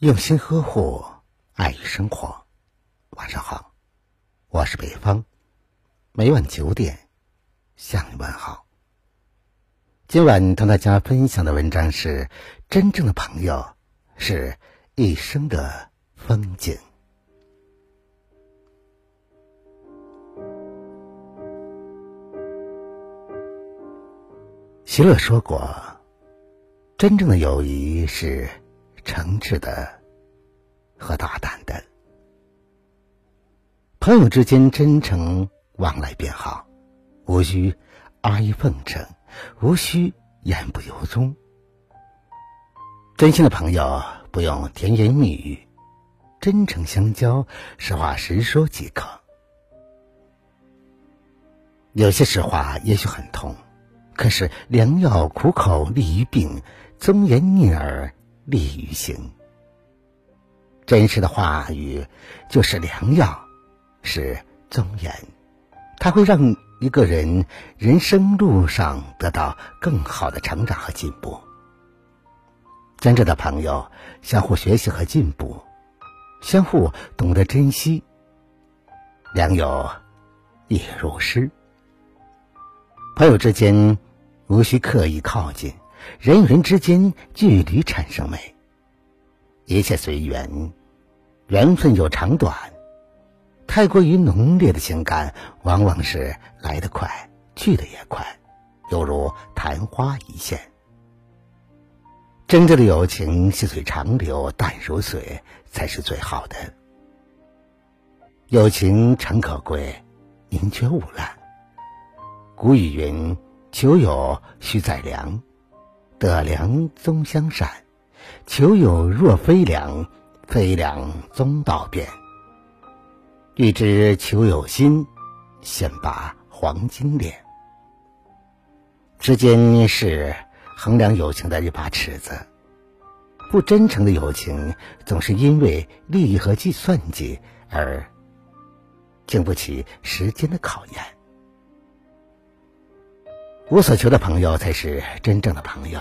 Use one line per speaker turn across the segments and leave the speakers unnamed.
用心呵护，爱与生活。晚上好，我是北方，每晚九点向你问好。今晚同大家分享的文章是：真正的朋友是一生的风景。席勒说过：“真正的友谊是诚挚的和大胆的。朋友之间真诚往来便好，无需阿谀奉承，无需言不由衷。真心的朋友不用甜言蜜语，真诚相交，实话实说即可。有些实话也许很痛。”可是良药苦口利于病，忠言逆耳利于行。真实的话语就是良药，是忠言，它会让一个人人生路上得到更好的成长和进步。真正的朋友相互学习和进步，相互懂得珍惜。良友亦如诗。朋友之间。无需刻意靠近，人与人之间距离产生美。一切随缘，缘分有长短。太过于浓烈的情感，往往是来得快，去得也快，犹如昙花一现。真正的友情，细水长流，淡如水，才是最好的。友情诚可贵，宁缺毋滥。古语云。酒友须在良，得良终相善；求友若非良，非良终道变。欲知求友心，先把黄金链。之间是衡量友情的一把尺子，不真诚的友情总是因为利益和计算计而经不起时间的考验。无所求的朋友才是真正的朋友。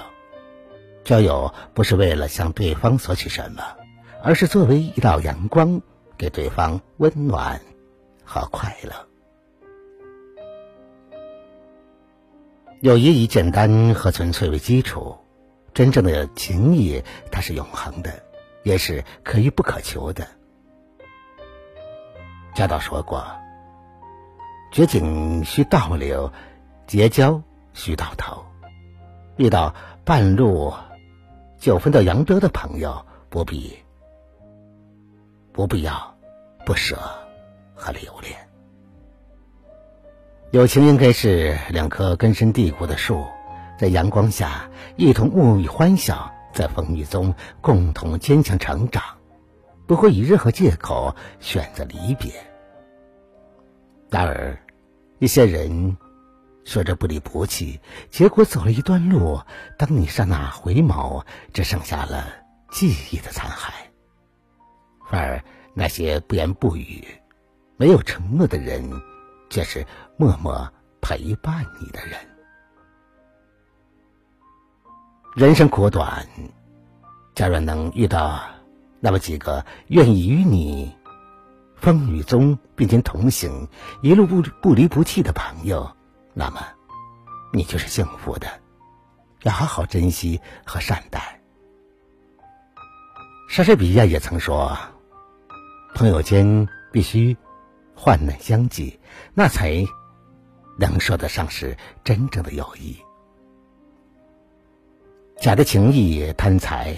交友不是为了向对方索取什么，而是作为一道阳光，给对方温暖和快乐。友谊以简单和纯粹为基础，真正的情谊它是永恒的，也是可遇不可求的。家道说过：“绝景需倒流，结交。”须到头，遇到半路就分道扬镳的朋友，不必不必要不舍和留恋。友情应该是两棵根深蒂固的树，在阳光下一同沐浴欢笑，在风雨中共同坚强成长，不会以任何借口选择离别。然而，一些人。说着不离不弃，结果走了一段路，当你刹那回眸，只剩下了记忆的残骸。反而那些不言不语、没有承诺的人，却是默默陪伴你的人。人生苦短，假若能遇到那么几个愿意与你风雨中并肩同行、一路不不离不弃的朋友。那么，你就是幸福的，要好好珍惜和善待。莎士比亚也曾说：“朋友间必须患难相济，那才能说得上是真正的友谊。假的情谊、贪财、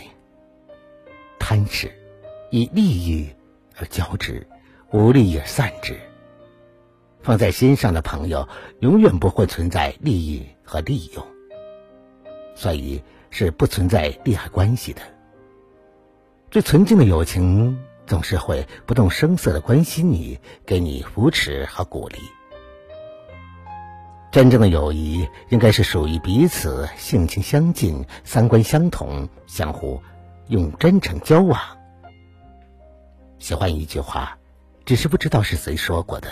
贪食，以利益而交之，无利也散之。”放在心上的朋友，永远不会存在利益和利用，所以是不存在利害关系的。最纯净的友情，总是会不动声色的关心你，给你扶持和鼓励。真正的友谊，应该是属于彼此性情相近、三观相同，相互用真诚交往。喜欢一句话，只是不知道是谁说过的。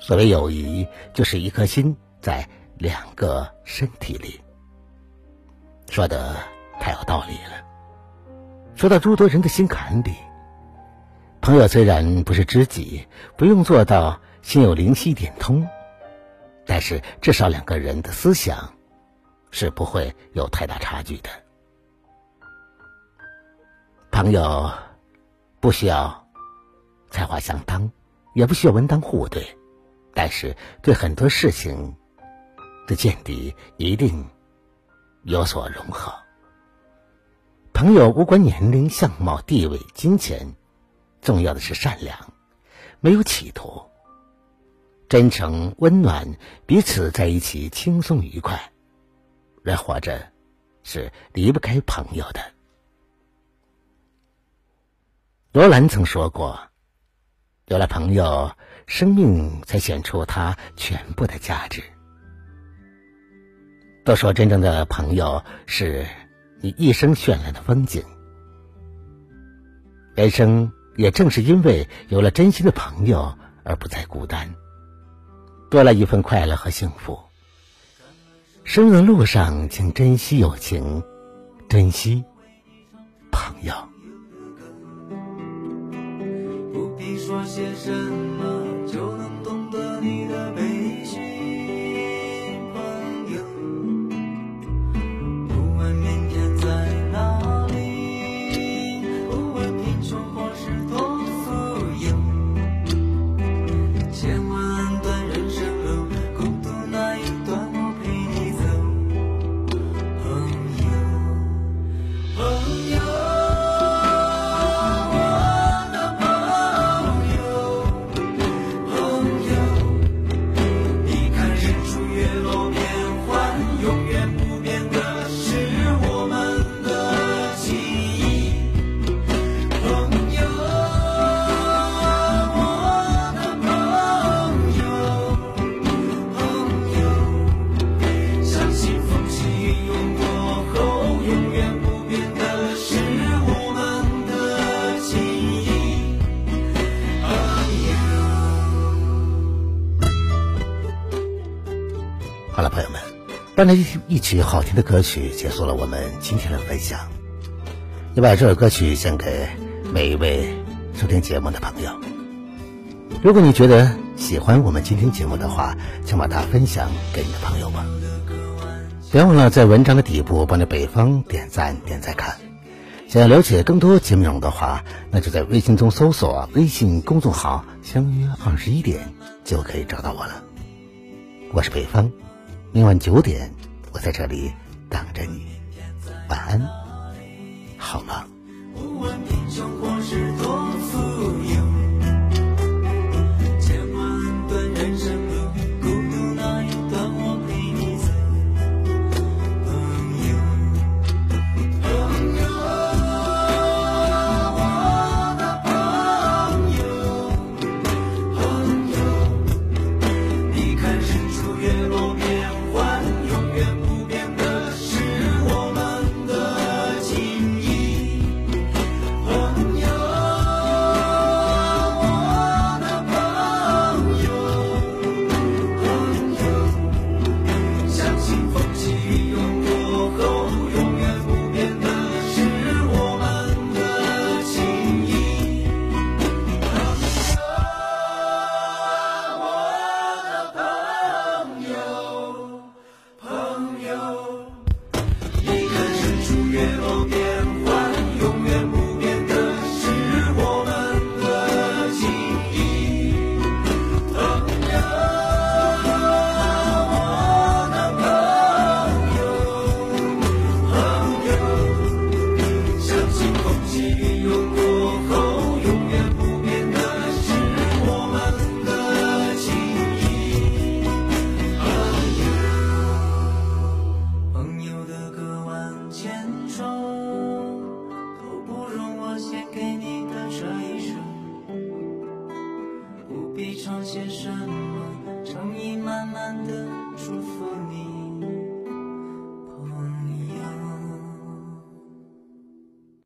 所谓友谊，就是一颗心在两个身体里。说的太有道理了。
说到诸多人的心坎里。朋友虽然不是知己，不用做到心有灵犀一点通，但是至少两个人的思想是不会有太大差距的。朋友不需要才华相当，也不需要门当户对，但是对很多事情的见地一定有所融合。朋友无关年龄、相貌、地位、金钱。重要的是善良，没有企图，真诚温暖，彼此在一起轻松愉快。人活着是离不开朋友的。罗兰曾说过：“有了朋友，生命才显出它全部的价值。”都说真正的朋友是你一生绚烂的风景，人生。也正是因为有了真心的朋友，而不再孤单，多了一份快乐和幸福。生的路上，请珍惜友情，珍惜朋友。说些什么，好了，朋友们，伴着一一曲好听的歌曲，结束了我们今天的分享。也把这首歌曲献给每一位收听节目的朋友。如果你觉得喜欢我们今天节目的话，请把它分享给你的朋友吧。别忘了在文章的底部帮着北方点赞点赞看。想要了解更多节目内容的话，那就在微信中搜索微信公众号“相约二十一点”就可以找到我了。我是北方。明晚九点，我在这里等着你。晚安，好吗？